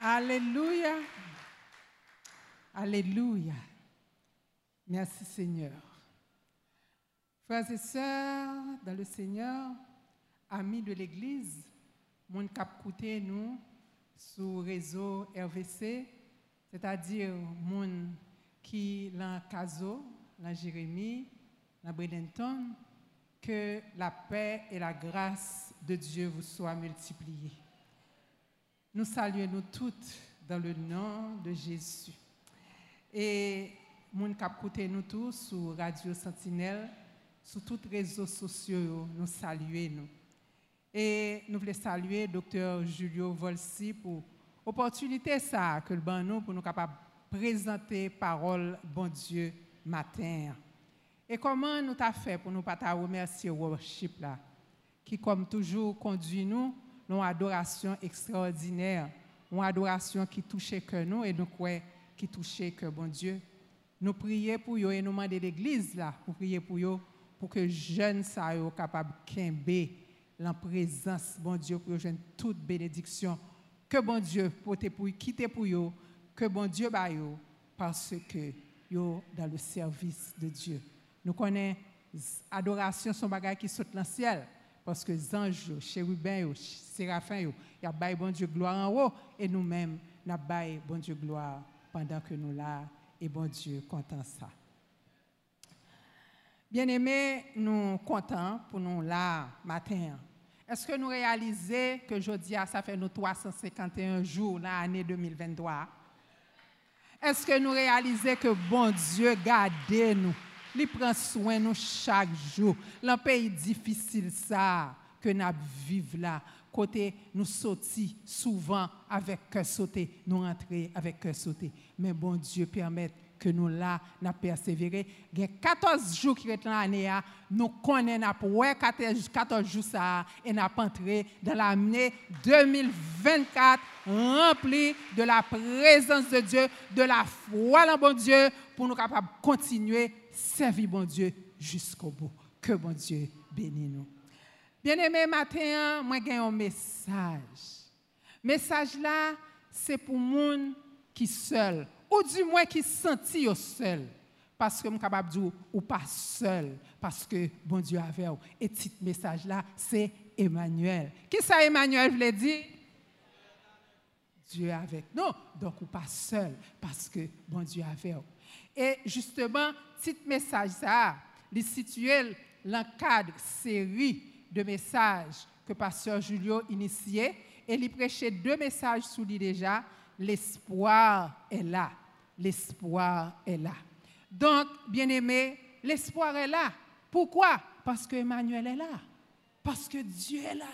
Alléluia. Alléluia. Merci Seigneur. Frères et sœurs dans le Seigneur, amis de l'Église, mon cap nous sur réseau RVC, c'est-à-dire mon qui dans Caso, dans Jérémie, dans Bredenton, que la paix et la grâce de Dieu vous soient multipliées. Nous saluons nous toutes dans le nom de Jésus. Et mon cap côté nous tous sur Radio Sentinelle, sur tous les réseaux sociaux, nous saluons nous. Et nous voulons saluer Dr Julio Volsi pour l'opportunité ça que le ban nous pour nous capables présenter parole bon Dieu matin. Et comment nous t'a fait pour nous pas remercier worship là qui comme toujours conduit nous une adoration extraordinaire, une adoration qui touchait que nous et nous croyons qui touchait que bon Dieu. Nous prions pour eux et nous demandons l'église là pour prier pour eux pour que jeunes soient capables de la présence bon Dieu pour jouer toute bénédiction que bon Dieu pour quitter pour eux que bon Dieu ba parce que yo dans le service de Dieu. Nous connaissons adoration son bagage qui saute dans le ciel parce que les anges, chérubins, séraphins, ils ont bon Dieu gloire en haut et nous-mêmes, nous avons bon Dieu gloire pendant que nous là et bon Dieu content ça. Bien-aimés, nous contents pour nous là matin. Est-ce que nous réalisons que jeudi, ça fait nos 351 jours dans l'année 2023? Est-ce que nous réalisons que bon Dieu garde nous? Il prend soin nous chaque jour. Dans pays difficile ça que nous vivons là, côté nous sortis souvent avec cœur sauté, nous rentrer avec cœur sauté. Mais bon Dieu permet que nous là, nous persévéré. Il y a 14 jours qui sont dans l'année, nous connaissons, nous 14 jours ça, et nous entré dans l'année 2024 rempli de la présence de Dieu, de la foi en bon Dieu, pour nous capables de continuer servir bon Dieu jusqu'au bout. Que bon Dieu bénisse nous. Bien-aimé, matin, moi j'ai un message. Message là, c'est pour gens qui seul, ou du moins qui senti seul. Parce que je suis capable de dire, ou pas seul, parce que bon Dieu avait. Et ce message là, c'est Emmanuel. Qui ça Emmanuel voulait dire? Dieu avec nous. Donc, ou pas seul, parce que bon Dieu avait. Et justement, ce message ça, il est situé dans le cadre série de messages que Pasteur Julio initié et il prêchait deux messages sous lui déjà. L'espoir est là. L'espoir est là. Donc, bien aimé, l'espoir est là. Pourquoi? Parce que Emmanuel est là. Parce que Dieu est là.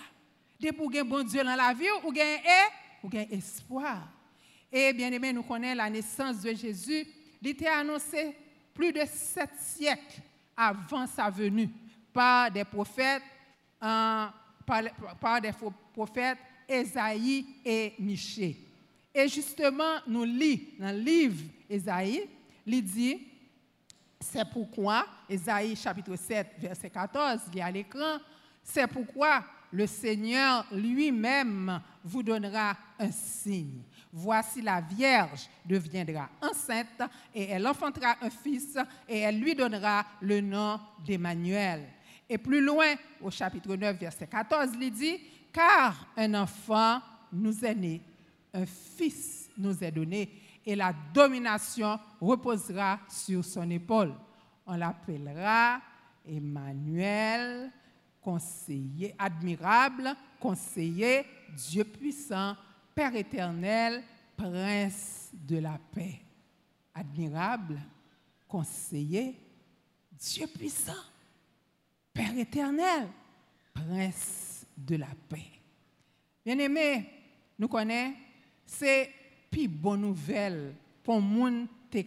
Dès pour un bon Dieu dans la vie, ou gain espoir. Et bien aimé, nous connaissons la naissance de Jésus. Il était annoncé plus de sept siècles avant sa venue par des prophètes par, des prophètes Esaïe et Michée. Et justement, nous lisons dans le livre Esaïe, il dit, c'est pourquoi, Esaïe chapitre 7, verset 14, il y a à l'écran, c'est pourquoi le Seigneur lui-même vous donnera un signe. Voici la Vierge deviendra enceinte et elle enfantera un fils et elle lui donnera le nom d'Emmanuel. Et plus loin, au chapitre 9, verset 14, il dit, car un enfant nous est né, un fils nous est donné, et la domination reposera sur son épaule. On l'appellera Emmanuel, conseiller admirable, conseiller, Dieu puissant, Père éternel, prince de la paix. Admirable, conseiller, Dieu puissant. Père éternel, prince de la paix. Bien-aimé, nous connaissons, c'est plus bonne nouvelle pour monde te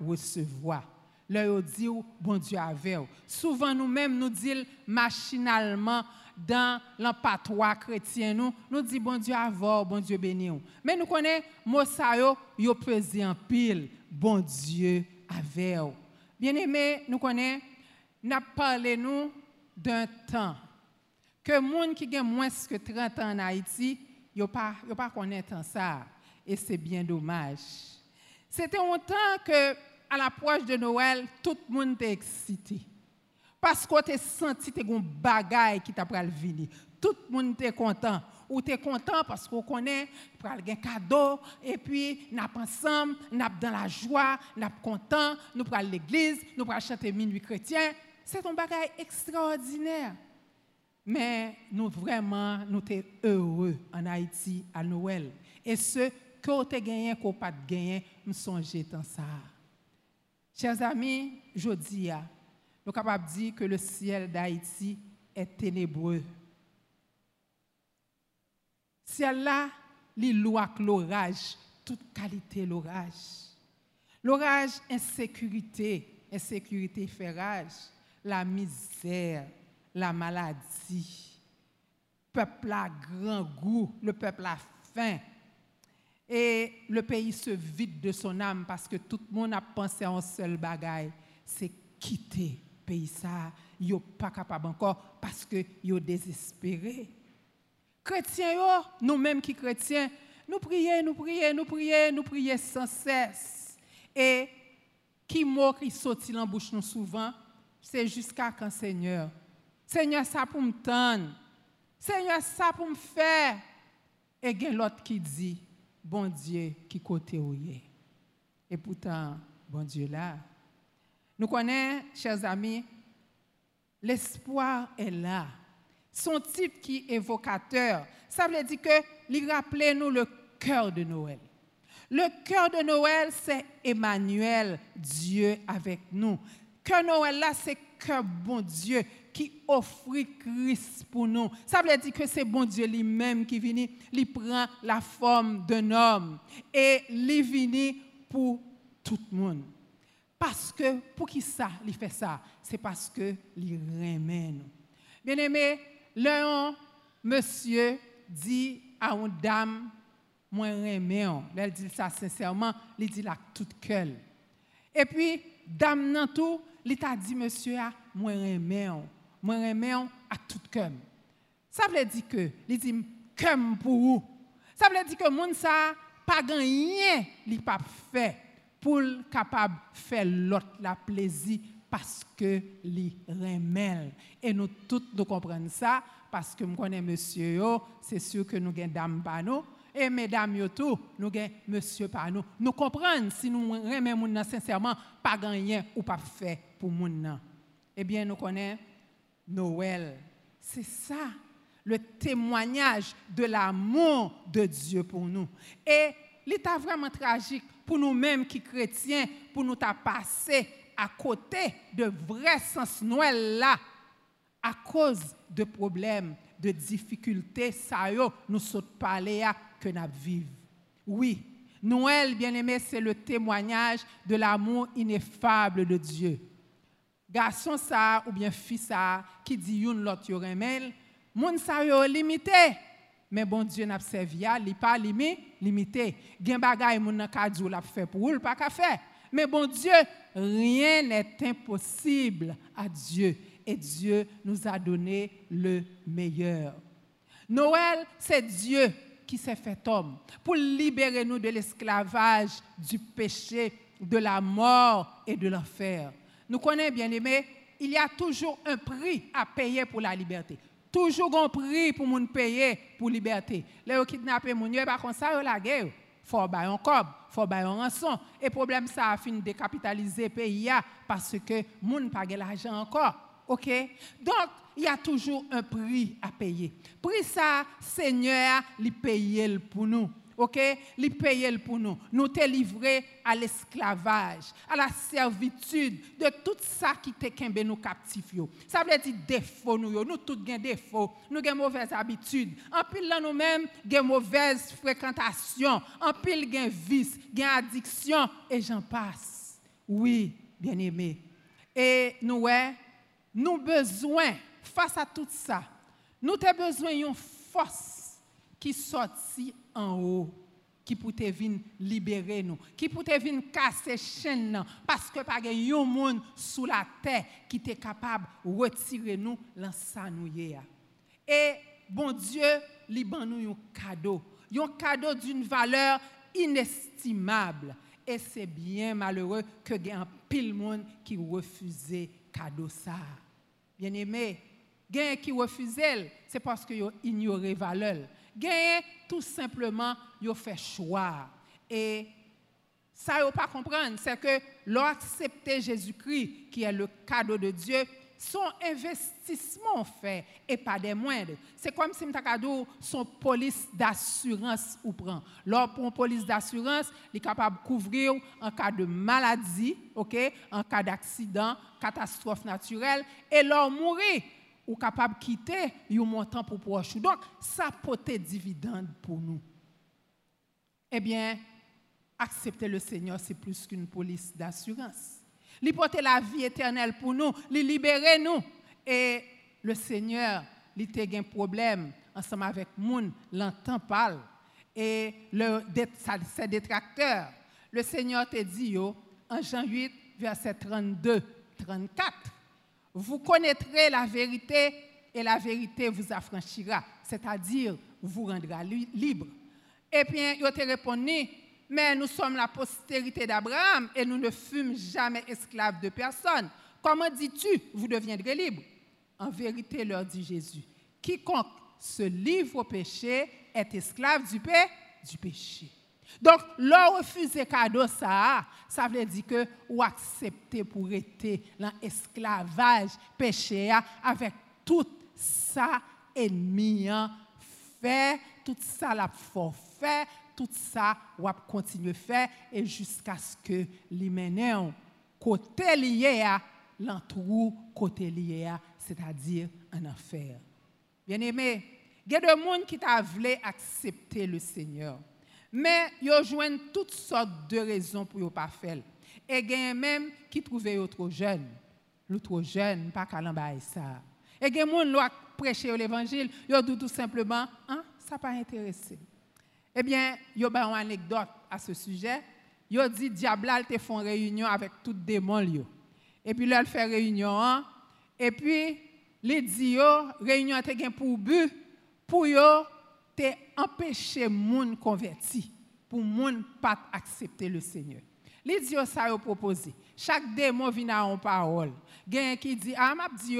recevoir. Là, dit, bon Dieu avec. Souvent, nous-mêmes, nous disons machinalement dans l'empatois chrétien, nous, nous disons bon Dieu avoir, bon Dieu béni. Mais nous connaissons, mot ça, yo pile, bon Dieu avec. Bien-aimé, nous connaissons, n'a parlé nous d'un temps que gens qui ont moins que 30 ans en Haïti, ne pas, pas ça. et c'est bien dommage. C'était un temps que, à l'approche de Noël, tout le monde était excité. Parce qu'on t'a senti que un bagaille qui t'a venir. Tout le monde était content. Ou t'es content parce qu'on connaît, pral un cadeau, et puis nous ensemble, nous dans la joie, nous content, nous pral l'église, nous pral chanter minuit chrétien. C'est un bagaille extraordinaire. Mais nous vraiment, nous sommes heureux en Haïti à Noël. Et ce que vous avez gagné, que vous pas gagné, nous songez dans ça. Chers amis, je dis, nous sommes capables de dire que le ciel d'Haïti est ténébreux. Ciel là, il l'orage, toute qualité l'orage. L'orage, insécurité, insécurité fait rage, la misère, la maladie. Le peuple a grand goût, le peuple a faim. Et le pays se vide de son âme parce que tout le monde a pensé un seul bagaille, c'est quitter le pays ça. Ils sont pas capable encore parce que sont désespérés. Chrétiens, nous-mêmes qui chrétiens, nous prions, nous prions, nous prions, nous prions sans cesse. Et qui mot qui sortit en bouche nous souvent, c'est jusqu'à quand Seigneur? Seigneur, ça pour me tendre. Seigneur, ça pour me faire. Et il y l'autre qui dit, bon Dieu, qui côté où Et pourtant, bon Dieu là. Nous connaissons, chers amis, l'espoir est là. Son titre qui est évocateur, ça veut dire que il rappelle nous le cœur de Noël. Le cœur de Noël, c'est Emmanuel, Dieu avec nous. Cœur Noël là, c'est cœur bon Dieu qui offre Christ pour nous. Ça veut dire que c'est bon Dieu lui-même qui vient, il prend la forme d'un homme et il vient pour tout le monde. Parce que, pour qui ça, il fait ça? C'est parce que il nous. Bien aimé, l'un monsieur dit à une dame, moi remets, elle dit ça sincèrement, il dit là tout cœur. Et puis, dame nan tout, il t'a dit monsieur, ah, moi remets moi remets à tout cœur. Ça veut dire que, il dit comme pour vous. Ça veut dire que moun ça pas rien li pas fait pour capable faire l'autre la plaisir parce que li remet. Et nous tous nous comprenons ça parce que nous connaissons monsieur c'est sûr que nous avons dame pas nous et mesdames nous avons monsieur pas nous. Comprenons si nous moun sincèrement pas rien ou pas fait pour moun Eh bien nous connaissons Noël. C'est ça, le témoignage de l'amour de Dieu pour nous. Et l'état vraiment tragique pour nous-mêmes qui chrétiens, pour nous passer à côté de vrai sens Noël là, à cause de problèmes, de difficultés, ça y nous sommes parler à que nous vivons. Oui, Noël, bien aimé, c'est le témoignage de l'amour ineffable de Dieu garçon ça ou bien fille ça qui dit une l'autre yo remel moun ça yo limité. Mais bon Dieu n'a servi à li pas limité. Gen bagay moun nan l'a fait pour ou pas ka fait mais bon Dieu rien n'est impossible à Dieu. Et Dieu nous a donné le meilleur. Noël c'est Dieu qui s'est fait homme pour libérer nous de l'esclavage, du péché, de la mort et de l'enfer. Nous connaissons bien aimé, il y a toujours un prix à payer pour la liberté. Toujours un prix pour nous payer pour la liberté. Les kidnappés, mon Dieu, par contre, ça, la guerre. faut bailler un cob, faut bailler un rançon. Et problème, ça a fini de décapitaliser le pays parce que moun pas l'argent encore. OK? Donc, il y a toujours un prix à payer. Prix ça, Seigneur, il paye pour nous ok, li paye pour nous. Nous te livré à l'esclavage, à la servitude de tout ça qui te kembe nous captifs Ça veut dire défaut nous Nous tous avons défaut. Nous avons mauvaise habitude. En pile là nous-mêmes, avons mauvaise fréquentation. En pile avons vice, avons addiction et j'en passe. Oui, bien aimé. Et nous ouais, nous besoin face à tout ça. Nous avons besoin d'une force qui sortit qui peut venir libérer nous, qui peut venir casser chaîne parce que pas un monde sous la terre qui est capable de retirer nous l'ensanouiller. Et bon Dieu, li nous un cadeau, un cadeau d'une valeur inestimable. Et c'est bien malheureux que un pile monde qui refusait cadeau ça. Bien aimé, gain qui refusait, c'est parce que yo ignoré valeur. Gain tout simplement yo fait choix. Et ça yo pas comprendre, c'est que l'accepter Jésus-Christ qui est le cadeau de Dieu, son investissement fait et pas des moindres. C'est comme si cadeau son police d'assurance ou prend. Pour une police d'assurance, il est capable de couvrir en cas de maladie, OK, en cas d'accident, catastrophe naturelle et leur mourir ou capable de quitter un montant pour proche. Donc ça être dividende pour nous. Eh bien, accepter le Seigneur, c'est plus qu'une police d'assurance. Il porte la vie éternelle pour nous, il libérer nous. Et le Seigneur, il a un problème ensemble avec moun, l'entend parle. Et le, ses détracteurs, le Seigneur te dit en Jean 8, verset 32, 34, vous connaîtrez la vérité et la vérité vous affranchira, c'est-à-dire vous rendra libre. Et puis, il te répondu, mais nous sommes la postérité d'Abraham et nous ne fûmes jamais esclaves de personne. Comment dis-tu, vous deviendrez libres En vérité, leur dit Jésus, quiconque se livre au péché est esclave du, du péché. Donc, leur refuser cadeau, ça, ça veut dire que ou accepter pour être dans l'esclavage péché avec tout ça ennemi fait, tout ça la forfait, tout ça, va continuer à faire et jusqu'à ce que les côté lié à l'entrou côté lié c'est-à-dire un enfer. Bien aimé, il y a des gens qui t'a voulu accepter le Seigneur. Mais ils joignent toutes sortes de raisons pour ne pas faire. Et il même qui trouvaient trop jeune. L'autre jeune, pas qu'à ça. Et il y a gens qui prêcher l'évangile, ils disent tout simplement, hein, ça n'a pas intéressé. Eh bien, il y a une anecdote à ce sujet. Il a dit Diable te font réunion avec tout démon. Et puis, là, il fait réunion. Hein. Et puis, les dit réunion a pour but pour te empêcher moun converti, pour moun pas accepter le Seigneur. Les dit ça a proposé. Chaque démon vient une parole. Quelqu'un qui dit ah m'a dit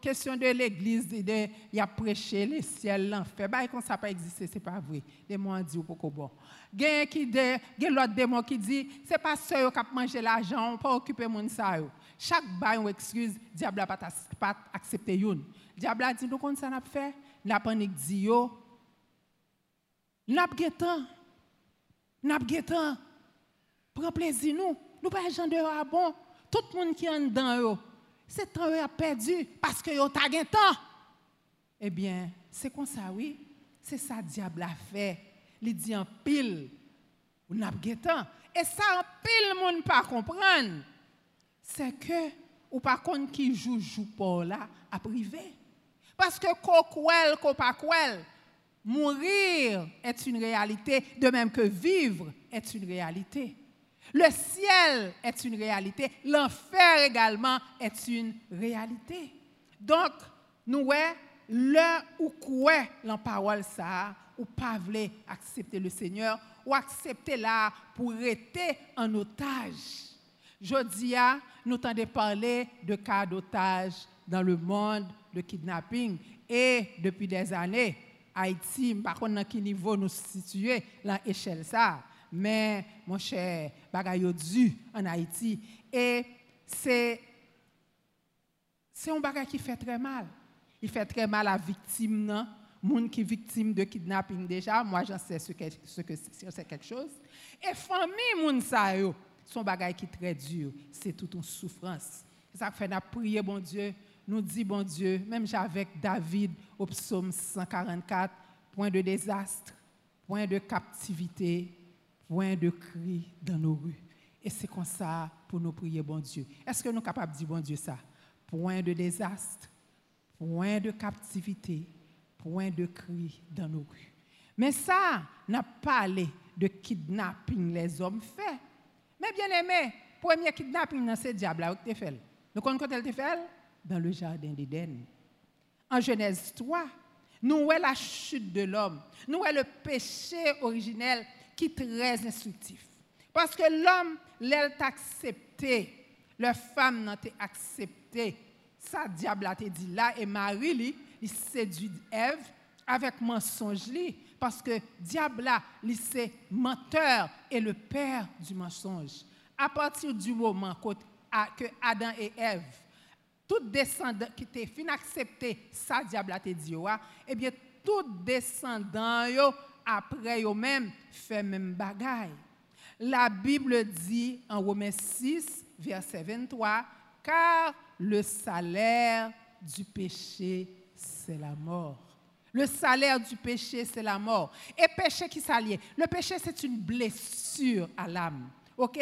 question de l'église, de, il a prêché le ciel, l'enfer. Bah, quand ça pas existé, c'est pas vrai. Mots dit beaucoup bon. Il y a qui de, l'autre démon qui dit, c'est pas ceux qui ont mangé l'argent, pas occuper mon ça. Chaque bail ou excuse, diable n'a pas accepté une. Diable a dit, nous comment ça n'a fait? La panique dit. N'a pas N'a pas Prends plaisir nous. Nous pas gens de bon. Tout le monde qui est dedans c'est temps a perdu parce que yo t'a gain temps. Eh bien, c'est comme ça oui, c'est ça diable a fait. Il dit en pile ou n'a. Et ça en pile monde pas comprendre. C'est que ou par contre qui joue joue pour là à privé. Parce que quoi ko pas mourir est une réalité de même que vivre est une réalité. Le ciel est une réalité, l'enfer également est une réalité. Donc, nous, le ou quoi la parole ça, ou pas voulez accepter le Seigneur, ou accepter là pour rester en otage. Je dis, nous de parler de cas d'otage dans le monde de kidnapping et depuis des années, Haïti, par contre, dans quel niveau nous situons, l'échelle ça mais mon cher, bagaille dû en Haïti. Et c'est c'est un bagage qui fait très mal. Il fait très mal à la victime, non? Moun qui victime de kidnapping déjà, moi j'en sais ce que ce que c'est quelque chose. Et famille moun sa yo, son bagage qui est très dur, c'est toute une souffrance. Ça fait n'a prier bon Dieu, nous dit bon Dieu, même avec David au psaume 144, point de désastre, point de captivité, point de cri dans nos rues. Et c'est comme ça pour nous prier, bon Dieu. Est-ce que nous sommes capables de dire, bon Dieu, ça? Point de désastre, point de captivité, point de cri dans nos rues. Mais ça n'a pas parlé de kidnapping les hommes fait. Mais bien aimé, premier kidnapping dans ce diable où fait? Nous connaissons quand elle Dans le jardin d'Éden. En Genèse 3, nous voyons la chute de l'homme. Nous voyons le péché originel qui est très instructif. Parce que l'homme, l'elle t'a accepté, la femme n'a accepté. Ça, diable a dit là, et Marie, il séduit Ève avec mensonge parce que diable là, c'est menteur et le père du mensonge. À partir du moment que Adam et Ève, tout descendant qui était fin accepté ça diable a dit eh bien tout descendant yo après eux même fait même bagaille. La Bible dit en Romains 6 verset 23 car le salaire du péché c'est la mort. Le salaire du péché, c'est la mort. Et péché qui s'allie. Le péché, c'est une blessure à l'âme. OK?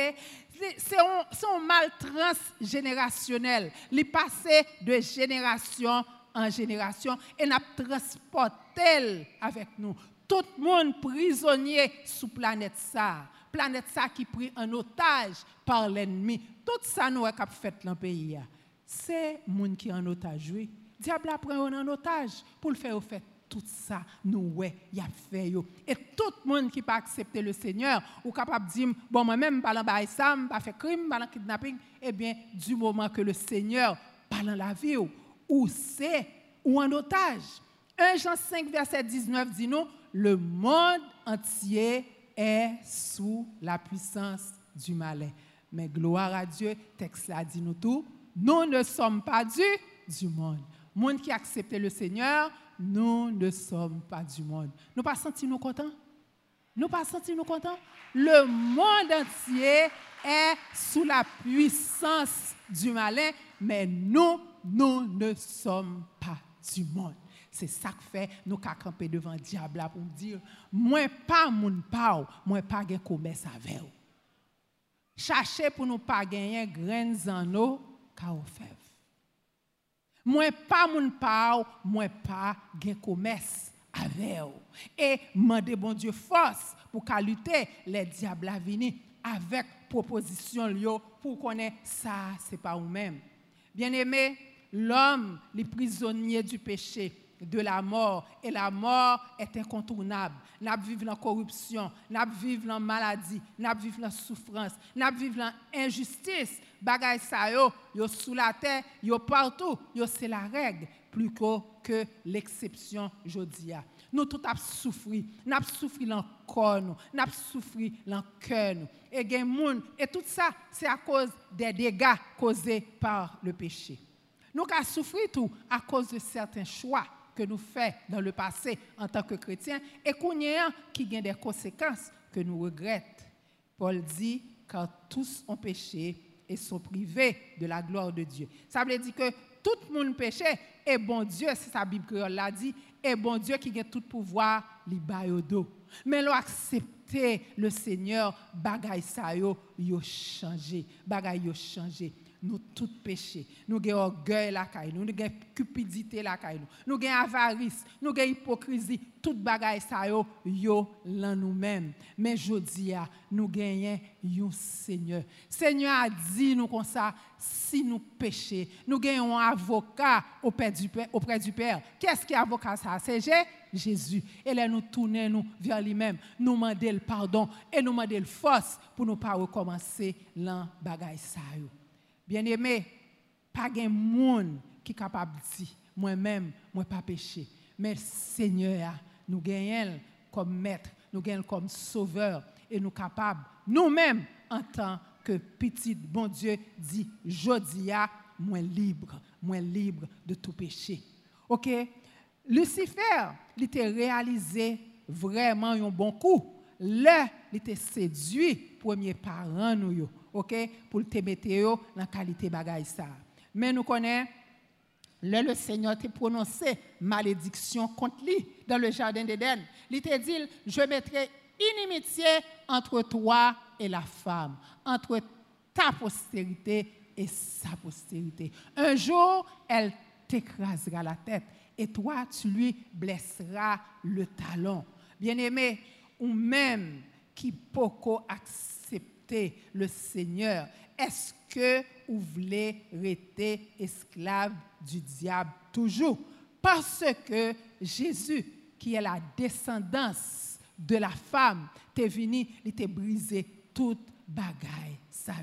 C'est un, mal transgénérationnel. Il passé de génération en génération et n'a transporté avec nous. Tout le monde prisonnier sous planète ça. Planète ça qui pris en otage par l'ennemi. Tout ça nous a fait dans le pays. C'est le monde qui est en otage. Oui. Diable a pris en otage pour le faire au fait tout ça, nous, ouais, il a fait. Et tout le monde qui pas accepté le Seigneur, ou capable de dire, bon, moi-même, je ne ça, pas fait crime, pas kidnapping, eh bien, du moment que le Seigneur parle la vie, ou c'est, ou en otage. 1 Jean 5, verset 19 dit nous, le monde entier est sous la puissance du malin. Mais gloire à Dieu, texte là dit nous tout, nous ne sommes pas du, du monde. Monde qui a accepté le Seigneur, nous ne sommes pas du monde. Nous pas senti nous contents? Nous pas senti nous contents? Le monde entier est sous la puissance du malin, mais nous, nous ne sommes pas du monde. C'est ça que fait nous camper devant le diable pour dire, moi pas mon pao, moi pas gain commerce avec vous. Cherchez pour nous pas gagner graines en eau, car Moi pas mon pao, moi pas gen commerce avec Et demander bon Dieu force pour qu'à lutter les diables à avec proposition pour connaître ça c'est pas vous-même. Bien-aimé, l'homme, les prisonniers du péché, de la mort. Et la mort est incontournable. Nous vivons la corruption, nous vivons la maladie, nous vivons la souffrance, nous vivons l'injustice. Bagay sa yo, yo sous la terre, yo partout, yo c'est la règle plus que l'exception jodia. Nous tout avons souffert, nous avons souffert dans le corps, nous avons souffert dans le cœur. Et, et tout ça, c'est à cause des dégâts causés par le péché. Nous avons souffert tout à cause de certains choix que nous faisons dans le passé en tant que chrétiens et qu'on y a qui a des conséquences que nous regrettons. Paul dit, car tous ont péché et sont privés de la gloire de Dieu. Ça veut dire que tout le monde péché et bon Dieu, c'est sa Bible créole l'a dit, et bon Dieu qui a tout pouvoir, li dos. Mais l'on accepté le Seigneur, bagay sa yo, yo changé, bagay yo changé nous tout péché. Nous avons orgueil la caille, nous avons cupidité la caille, nous avons avarice, nous avons hypocrisie, tout bagaille ça yo nous-mêmes. Mais jodi a nous gagnons un Seigneur. Seigneur a dit nous comme ça si nous péchons, nous gagnons un avocat auprès du Père. Qu'est-ce qui est avocat ça? C'est Jésus. Et là nous tournons nous vers lui-même, nous demandons le pardon et nous demandons le force pour ne pas recommencer l'an bagaille ça. Bien-aimé, pas de monde qui est capable de dire, moi-même, moi pas péché. Mais Seigneur, nous gagnons comme maître, nous gagnons comme sauveur et nous capables, nous-mêmes, en tant que petit bon Dieu, dit, Jodia, moi libre, moi libre de tout péché. OK? Lucifer, il était réalisé vraiment un bon coup. Là, il était séduit, premier parent nous OK, pour te mettre dans la qualité bagaille ça. Mais nous connaissons le Seigneur t'a prononcé malédiction contre lui dans le jardin d'Éden. Il t'a dit, je mettrai inimitié entre toi et la femme, entre ta postérité et sa postérité. Un jour, elle t'écrasera la tête et toi, tu lui blesseras le talon. Bien-aimé, ou même qui peut le Seigneur, est-ce que vous voulez rester esclave du diable toujours? Parce que Jésus, qui est la descendance de la femme, t'es venu, il t'a brisé toute bagaille ça.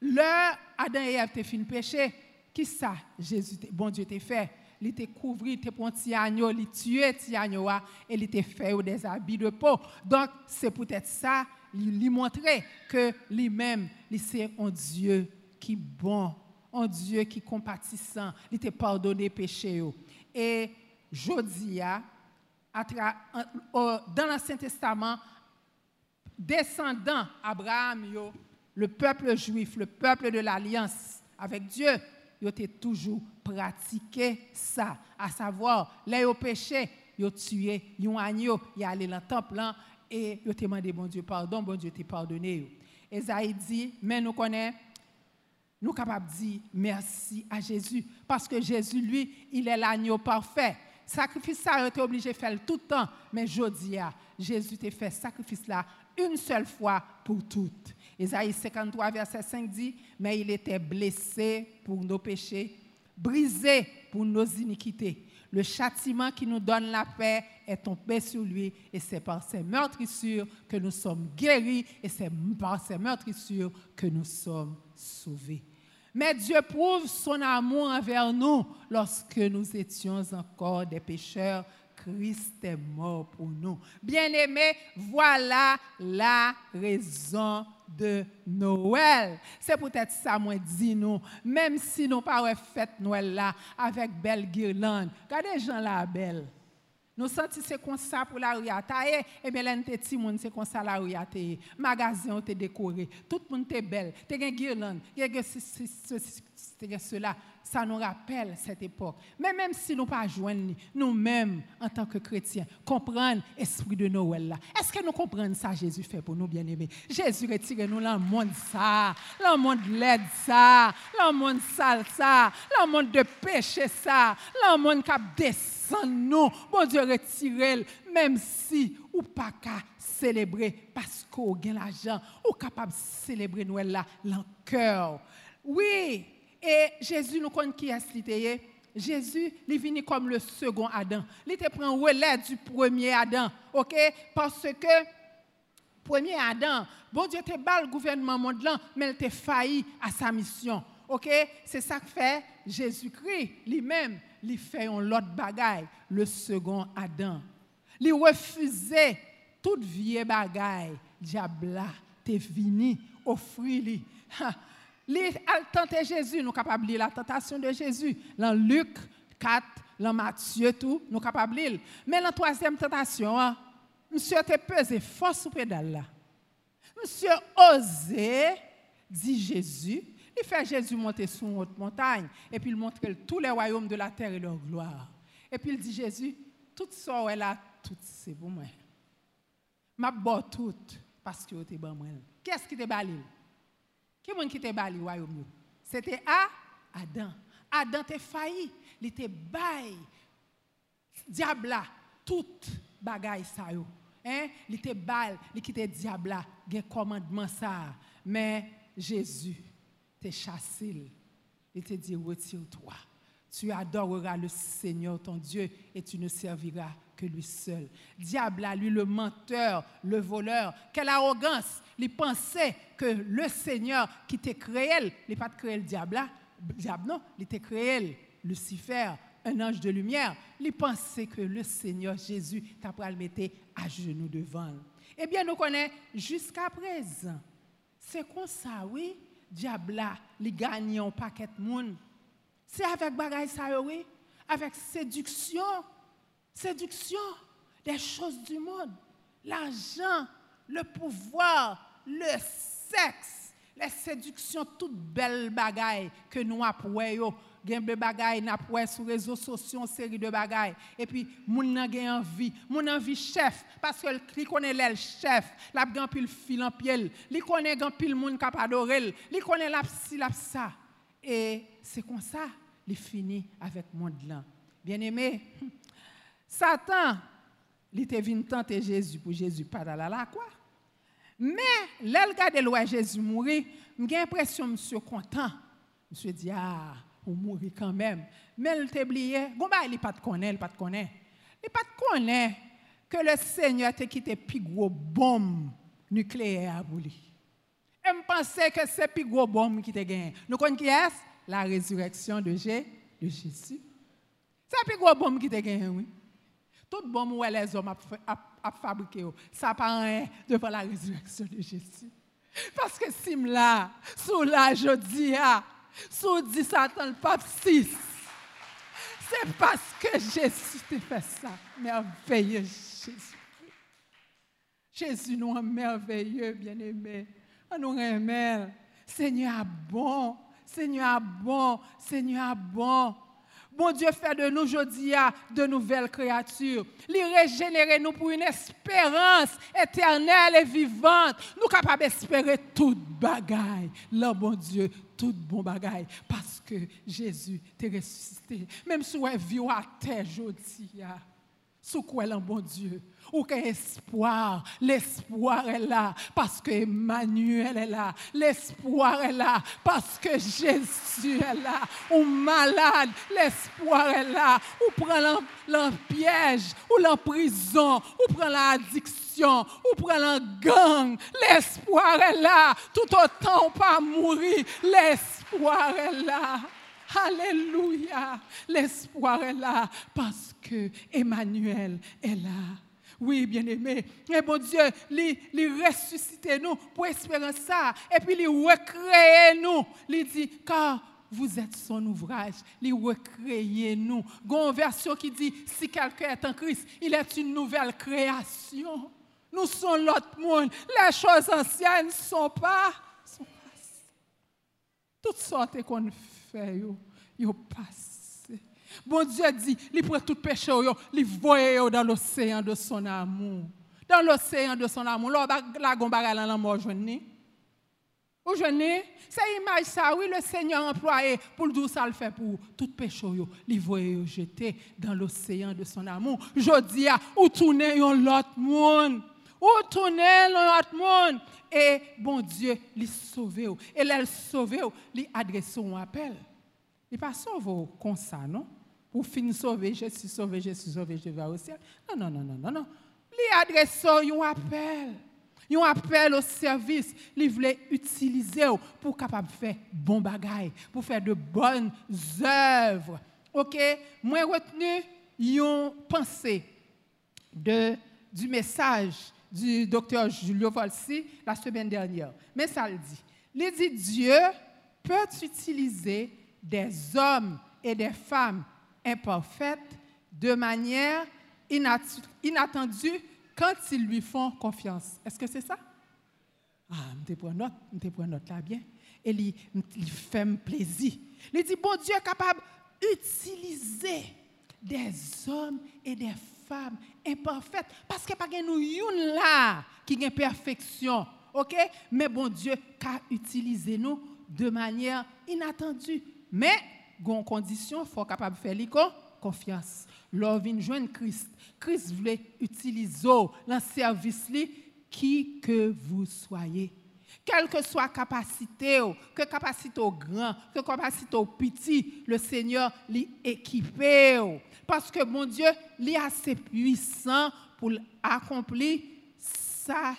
Le Adam et Ève t'es fini péché, qui ça? Jésus bon Dieu t'a fait il t'a couvert, il t'a pris un agneau, il tué agneau et il t'a fait des habits de peau. Donc c'est peut-être ça lui montrer que lui-même, c'est un Dieu qui est bon, un Dieu qui est compatissant, il t'a pardonné péché. Et Jodia, dans l'Ancien Testament, descendant Abraham, le peuple juif, le peuple de l'alliance avec Dieu, ils ont toujours pratiqué ça, à savoir, les péché, ils ont tué, ont agneau, ils allé dans le temple et ils ont demandé bon Dieu pardon, bon Dieu t'a pardonné. Esaïe dit, mais nous connaissons, nous sommes capables de dire merci à Jésus, parce que Jésus, lui, il est l'agneau parfait. Sacrifice ça, il était obligé de faire tout le temps, mais je dis, Jésus t'a fait sacrifice là une seule fois pour toutes. Esaïe 53, verset 5 dit, mais il était blessé pour nos péchés, brisé pour nos iniquités. Le châtiment qui nous donne la paix est tombé sur lui et c'est par ses meurtrissures que nous sommes guéris et c'est par ses meurtrissures que nous sommes sauvés. Mais Dieu prouve son amour envers nous lorsque nous étions encore des pécheurs Christ est mort pour nous. Bien-aimés, voilà la raison de Noël. C'est peut-être ça, moi, dis nous, même si nous pas fait Noël là avec belle guirlande. Regardez gens là, belle. Nous sentons c'est comme ça pour la rue et bien là petit monde c'est comme ça la rue magasin te décoré tout le monde est belle tu as guirlande tu as cela ça nous rappelle cette époque. Mais même si nous pas nous-mêmes, en tant que chrétiens, comprendre l'esprit de Noël. Est-ce que nous comprenons ça Jésus fait pour nous, bien-aimés? Jésus retire nous dans le monde ça, dans le monde laid ça, dans le monde sale ça, dans le monde de péché ça, dans le monde qui descend nous. Bon Dieu retire même si ou pas qu'à célébrer parce qu'on a l'argent, ou capable de célébrer Noël là, cœur. Oui, et Jésus nous connaît qui est Jésus, il est venu comme le second Adam. Il était pris relais du premier Adam. OK? Parce que premier Adam, bon Dieu te bas le gouvernement mondial, mais il t'a failli à sa mission. OK? C'est ça que fait Jésus-Christ lui-même. Il fait un autre bagaille, le second Adam. Il refusait toute vieille bagaille. Diable, t'es venu offrir lui. Elle tenté Jésus, nous sommes capables de lire la tentation de Jésus. Dans Luc 4, dans Matthieu, tout, nous sommes capables de lire. Mais la troisième tentation, hein, monsieur te force sous pédale là? Monsieur osé, dit Jésus, il fait Jésus monter sur une haute montagne et puis il montre tous les royaumes de la terre et leur gloire. Et puis il dit Jésus, tout ça est là, tout c'est pour moi. Ma tout parce que es bon moi. Qu'est-ce qui te balil? Qui est qui t'a bali royaume? C'était à Adam. Adam t'a failli, il était bail. Diable là, toute bagaille ça yo. Hein? Il était bal, il quittait là, gen commandement ça. Mais Jésus t'a chassé. Il t'a dit retire-toi. Tu adoreras le Seigneur ton Dieu et tu ne serviras que lui seul. Diable lui le menteur, le voleur. Quelle arrogance. Il pensait que le Seigneur qui t'a créé, il pas créé le diable diable non, il t'a créé Lucifer, un ange de lumière. Il pensait que le Seigneur Jésus t'a le mettre à genoux devant. Eh bien, nous connaissons jusqu'à présent. C'est comme ça, oui. Diable il gagne paquet de monde. C'est avec bagaille ça, oui. Avec séduction séduction, des choses du monde, l'argent, le pouvoir, le sexe, les séductions, toutes belles bagailles que nous apprenons. Gen de bagay n'a sur les réseaux sociaux une série de bagailles et puis moun nan gen envie moun envie chef parce que li connaît le chef. La gan pile fil en pied li connaît gan pile moun k'ap adorer li connaît la si la ça et c'est comme ça il finit avec monde là bien aimé Satan, il était venu tenter Jésus pour Jésus pas dans la quoi. Mais, là, regarde le Jésus mourir, j'ai l'impression monsieur content. Monsieur dit, ah, on mourir quand même. Mais bon, bah, il pas de connaître, pas de connaître. Il pas de connaître que le Seigneur t'a quitté plus gros bombe nucléaire pour lui. Et je pensais que c'est plus gros bombe qui t'a gagné. Nous connaissons qui est La résurrection de, Jésus. C'est plus gros bombe qui t'a gagné, oui. Toute bombe où les hommes ont fabriqué, ça pas rien devant la résurrection de Jésus. Parce que si là, sous la je sous dit Satan le pape 6, c'est parce que Jésus t'a fait ça. Merveilleux Jésus. Jésus nous est merveilleux, bien-aimé. Nous remercions. Seigneur bon, Seigneur bon, Seigneur bon. Bon Dieu fait de nous aujourd'hui de nouvelles créatures. Il régénérer nous pour une espérance éternelle et vivante. Nous capables d'espérer toute bagaille. Là, bon Dieu, toute bon bagaille. Parce que Jésus t'est ressuscité. Même si on vit à terre aujourd'hui, sous quoi bon Dieu? Aucun espoir. L'espoir est là parce que Emmanuel est là. L'espoir est là parce que Jésus est là. Ou malade, l'espoir est là. Ou prend le piège, ou la prison, ou prend l'addiction, ou prend la gang. L'espoir est là. Tout autant pas mourir. L'espoir est là. Alléluia. L'espoir est là parce que Emmanuel est là. Oui, bien-aimé. Et bon Dieu, il ressuscite nous pour espérer ça. Et puis il recrée nous. Il dit, car vous êtes son ouvrage. Il recrée nous. Une version qui dit, si quelqu'un est en Christ, il est une nouvelle création. Nous sommes l'autre monde. Les choses anciennes ne sont pas. Toutes sortes qu'on fait, Bon Dieu dit, il prend tout péché, il voit dans l'océan de son amour. Dans l'océan de son amour. Là, la gomba la mort. Ou jeune, c'est image ça, oui, le Seigneur employé pour dire ça le fait pour tout péché, il voit jeter dans l'océan de son amour. Je dis, ou tourner l'autre monde? Tourner l'autre monde. Et bon Dieu, il sauve. Et il sauve, il adresse un appel. Il pas sauve comme ça, non? pour finir sauver, je suis sauvé, je suis sauvé, je vais au ciel. Non, non, non, non, non, non. Les adresseurs, ils appel. Ils appel au service. Ils voulaient utiliser pour capable faire bon bagaille, pour faire de bonnes œuvres. OK? Moi, retenu, ils ont pensé de, du message du docteur Julio Volsi la semaine dernière. Mais ça le dit. Il dit Dieu peut utiliser des hommes et des femmes imparfaite, de manière inattendue quand ils lui font confiance. Est-ce que c'est ça? Ah, je prends note, je prends note là bien. Et il, il fait plaisir. Il dit, bon Dieu est capable d'utiliser des hommes et des femmes imparfaites. Parce qu'il n'y a nous une là qui a perfection. OK? Mais bon Dieu a utilisé nous de manière inattendue. Mais gon condition, faut capable faire confiance. Lors vient joindre Christ. Christ voulait utiliser le service qui que vous soyez. Quelle que soit capacité, que capacité au grand, que capacité au petit, le Seigneur l'y équipé. Parce que mon Dieu, est assez puissant pour accomplir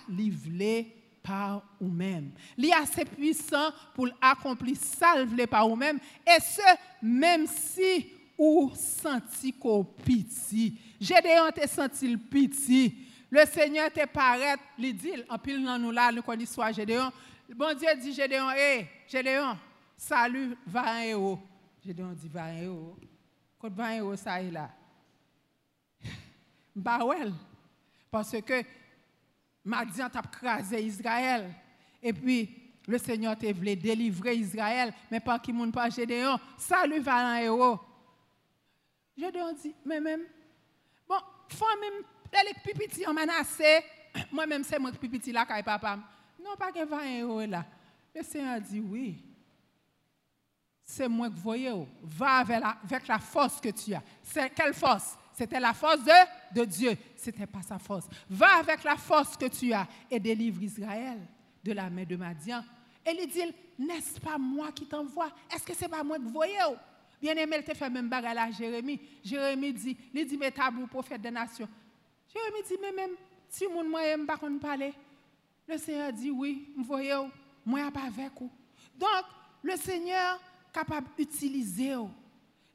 livrer par vous-même. Il est assez puissant pour accomplir ça par vous-même. Et ce, même si vous senti qu'on pitié. Gédéon te senti le pitié. Le Seigneur te paraît, dit, en pile dans nous là, nous connaissons soit Gédéon. Bon Dieu dit Gédéon, hé, hey, Gédéon, salut, va un héros. Gédéon dit, va un héros. Quand va un héros, ça est là. Bah ouais, parce que Madian t'a crasé Israël. Et puis, le Seigneur t'a voulu délivrer Israël, mais pas qui moun pas Gédéon. Salut valant héros. Gédéon dit, mais même, bon, femme est pipiti en menacé. Moi-même, c'est moi qui pipiti là, quand papa. Non, pas que va héros là. Le Seigneur dit, oui. C'est moi que voyez. Va avec la, la force que tu as. C'est quelle force? C'était la force de, de Dieu. Ce n'était pas sa force. Va avec la force que tu as et délivre Israël de la main de Madian. Et il dit, n'est-ce pas moi qui t'envoie? Est-ce que ce n'est pas moi que vous voyez Bien aimé, il te fait même bagarre à Jérémie. Jérémie dit, il dit, mais tabou prophète des nations. Jérémie dit, mais même si mon moi aime pas qu'on parler, le Seigneur dit oui, me voyez, moi pas avec vous. Donc, le Seigneur capable d'utiliser,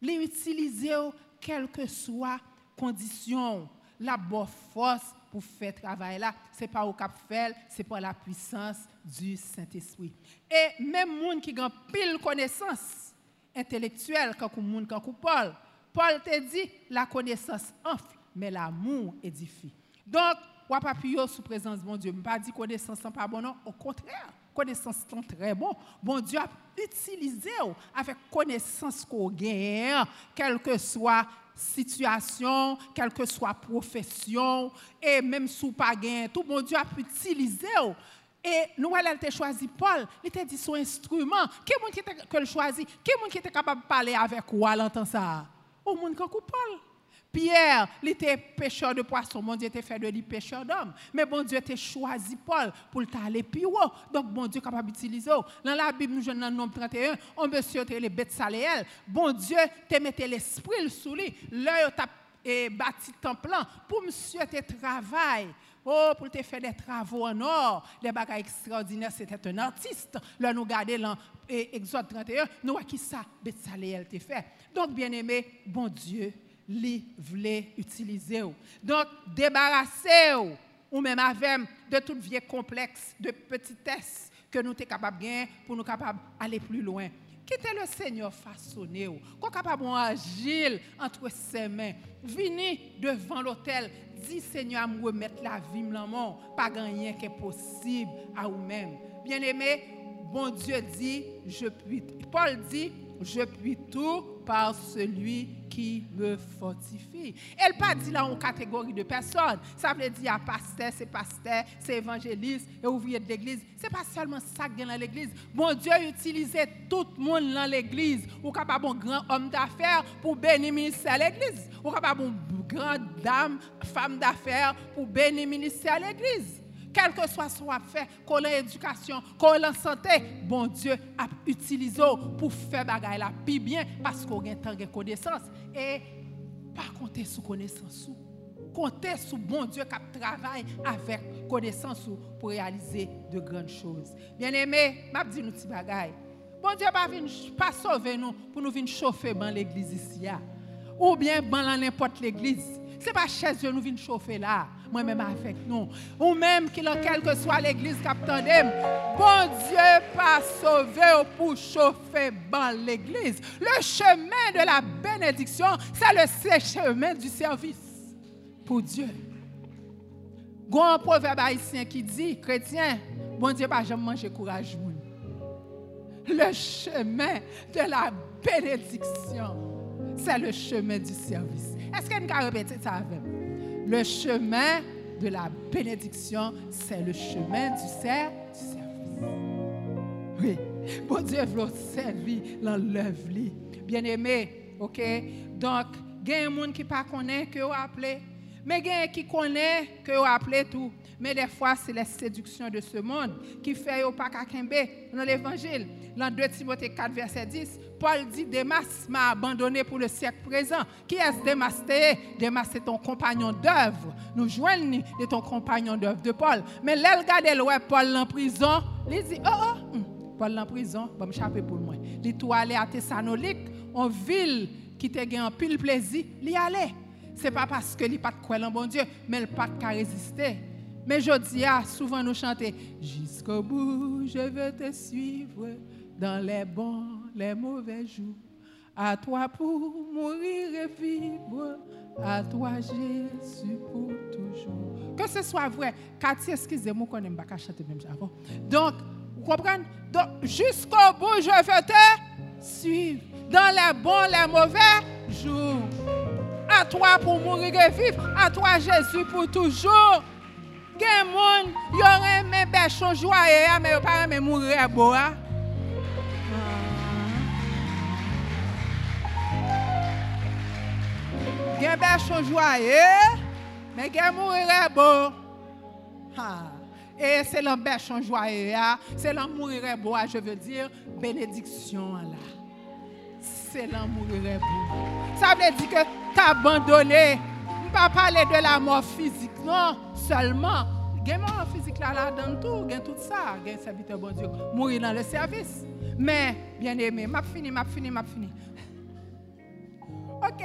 l'utiliser quelle que soit condition, la bonne force pour faire travail là, c'est pas au cap faire, c'est pas la puissance du Saint-Esprit. Et même monde qui a pile connaissance intellectuelle quand monde quand Paul, Paul te dit la connaissance enfle, mais l'amour édifie. Donc, on pas sous présence de bon Dieu. Je pas dit connaissance n'est pas bon, non. Au contraire, connaissance sont très bon. Bon Dieu a utilisé avec connaissance qu'on gagne, quelle que soit situation, quelle que soit profession, et même sous pas tout bon Dieu a utilisé. Et nous, elle a choisi Paul, il était dit son instrument. Qui est qui était choisi? Qui est qui était capable de parler avec ou à l'entendre ça? Au monde qui Paul. Pierre, il était pêcheur de poissons. Mon Dieu était fait de lui pêcheur d'hommes. Mais bon Dieu était choisi Paul pour aller plus haut. Donc bon Dieu est capable d'utiliser. Dans la Bible, nous dans le nombre 31, on monsieur les bêtes. Bon Dieu te mettait l'esprit sous lui. L'œil et bâti temple pour monsieur te travail. Oh, pour te faire des travaux en or, des bagages extraordinaires, c'était un artiste. Là, nous regardons dans Exode 31, nous voyons qui ça, bête saléelle te fait. Donc, bien aimé, bon Dieu, li voulait utiliser. Donc, débarrasser ou même avec de toute vieille complexe, de petitesse que nous sommes capables de gagner pour nous capables d'aller plus loin. Quittez le Seigneur façonné, qu'on capable agir entre ses mains? Venez devant l'autel, dis Seigneur, me remettre la vie dans pas rien qui est possible à vous-même. Bien-aimé, bon Dieu dit, je puis. Paul dit, je puis tout par celui qui me fortifie. Elle pas dit là en catégorie de personnes. Ça veut dire pasteur, c'est pasteur, c'est évangéliste et ouvrier de l'église. C'est pas seulement ça qui dans l'église. Bon Dieu utilisait tout le monde dans l'église. Ou capable un grand homme d'affaires pour bénir ministère à l'église. Ou capable une grande dame, femme d'affaires pour bénir ministère à l'église quel que soit son affaire, qu'on l'éducation, qu'on la santé, bon Dieu a utilisé pour faire bagaille la plus bien parce qu'on a tant de connaissance et pas compter sous connaissance compter sur bon Dieu qui travaille avec connaissance pour réaliser de grandes choses. Bien-aimé, m'a dit nous petit. Bon Dieu pas pas sauver nous pour nous venir chauffer dans l'église ici ou bien dans n'importe l'église. C'est pas Dieu nous venons chauffer là moi-même avec nous. Ou même, quelle que soit l'église capitaine, bon Dieu pas sauvé pour chauffer dans l'église. Le chemin de la bénédiction, c'est le chemin du service pour Dieu. Un proverbe haïtien qui dit, chrétien, bon Dieu pas jamais manger courage. Le chemin de la bénédiction, c'est le chemin du service. Est-ce qu'on peut répéter ça avec le chemin de la bénédiction, c'est le chemin du, service. Oui, bon Dieu veut servir l'œuvre. Bien-aimé, ok? Donc, il y a des qui ne connaissent pas que vous appelez. Mais il y a qui connaissent que vous appelez tout. Mais des fois, c'est la séduction de ce monde qui fait au pas dans l'évangile. Dans 2 Timothée 4, verset 10, Paul dit Demas m'a abandonné pour le siècle présent. Qui est-ce Demas Demas, c'est ton compagnon d'œuvre. Nous joignons de ton compagnon d'œuvre de Paul. Mais là, regardez le Paul en prison. Il dit Oh, oh, hum, Paul en prison, va me chaper pour moi. Il est allé à Thessalonique, en ville qui te gagne un pile plaisir, il y allait. Ce n'est pas parce qu'il n'a pas de en bon Dieu, mais il pas de résister. Mais je dis, ah, souvent nous chantons Jusqu'au bout, je veux te suivre dans les bons, les mauvais jours. À toi pour mourir et vivre, à toi Jésus pour toujours. Que ce soit vrai, Cathy, excusez-moi qu'on n'aime pas chanter même avant. Donc, vous comprenez? Donc, jusqu'au bout, je veux te suivre dans les bons, les mauvais jours. À toi pour mourir et vivre, à toi Jésus pour toujours. Gen moun, yo reme bechon joye ya, mais yo pa reme mourir beau. Hein? Gen bechon joye, mais gen mourir beau. Et c'est l'embêchon joyeux, c'est l'amour beau, je veux dire, bénédiction là. C'est l'amour beau. Ça veut dire que tu as abandonné pas parler de la mort physique, non, seulement. Il mort physique là, là, dans tout, il tout ça, il serviteur bon Dieu, mourir dans le service. Mais, bien aimé, m'a fini, m'a fini, m'a fini. Ok,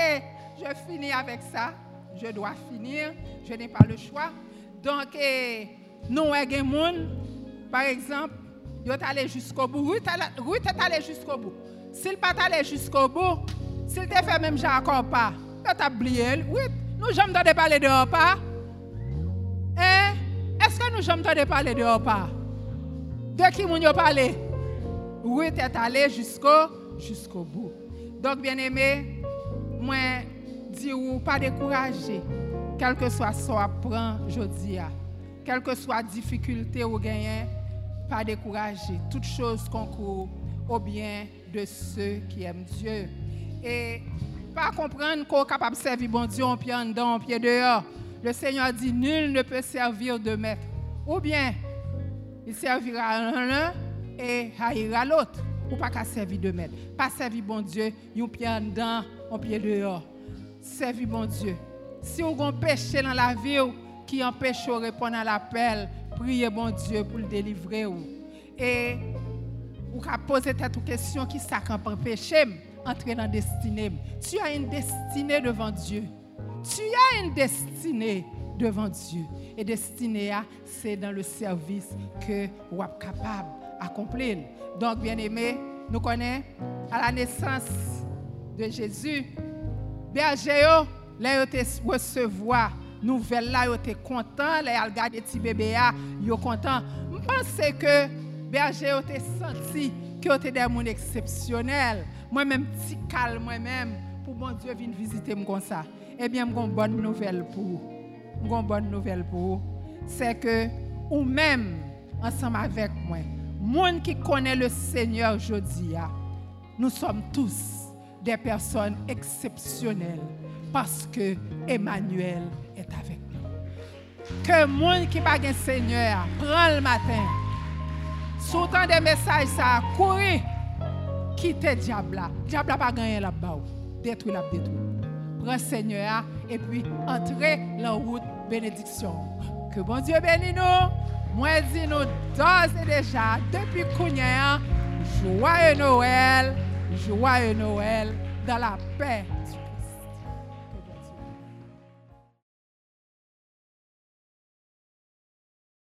je finis avec ça. Je dois finir. Je n'ai pas le choix. Donc, eh, nous, gens, par exemple, ils sont allés jusqu'au bout. Ruth est allé jusqu'au bout. S'il pas allé jusqu'au bout, s'il te fait même Jacob pas, il t'a oublié. Oui, nous jamais de parler de pas. Hein? Est-ce que nous jamais de parler de pas? De qui nous parlé? Ruth est allé jusqu'au jusqu'au bout. Donc, bien aimé, moi, ou pas décourager, quel que soit ce qu'on aujourd'hui, quelle que soit la difficulté ou gagnez, pas décourager. Toute chose concourt au bien de ceux qui aiment Dieu. Et pas comprendre qu'on est capable de servir bon Dieu en pied en dedans, en pied dehors. Le Seigneur dit nul ne peut servir de maître. Ou bien il servira l'un et haïra l'autre. Ou pas qu'à servir de maître. Pas servir bon Dieu, un pied en dedans, en pied dehors. Servir bon Dieu. Si vous avez un péché dans la vie qui empêche de répondre à l'appel, priez bon Dieu pour le délivrer. Et vous poser cette question qui ça péché entrer dans la destinée. Tu as une destinée devant Dieu. Tu as une destinée devant Dieu. Et destinée, c'est dans le service que vous êtes capable d'accomplir. Donc, bien aimé, nous connaissons à la naissance de Jésus, berger, là, ils recevoir nouvelle là, étaient contents, là, ils sont contents. Je pense que berger, ils senti que étaient des gens exceptionnels. Moi-même, petit calme, moi-même, pour mon Dieu venir visiter moi comme ça. Eh bien, une bonne nouvelle pour une bonne nouvelle pour. C'est que, ou même, ensemble avec moi, monde qui connaît le Seigneur aujourd'hui, nous sommes tous des personnes exceptionnelles parce que Emmanuel est avec nous. Que le monde qui pas Seigneur prend le matin, sous des messages, ça a couru, quitte le diable là. Le diable n'a pas gagné là-bas. Détruit la détruit. Prends Seigneur et puis entrez la route bénédiction. Que bon Dieu bénisse nous. Moi, dis nous d'ores et déjà, depuis Kounia, joyeux Noël, joyeux Noël, dans la paix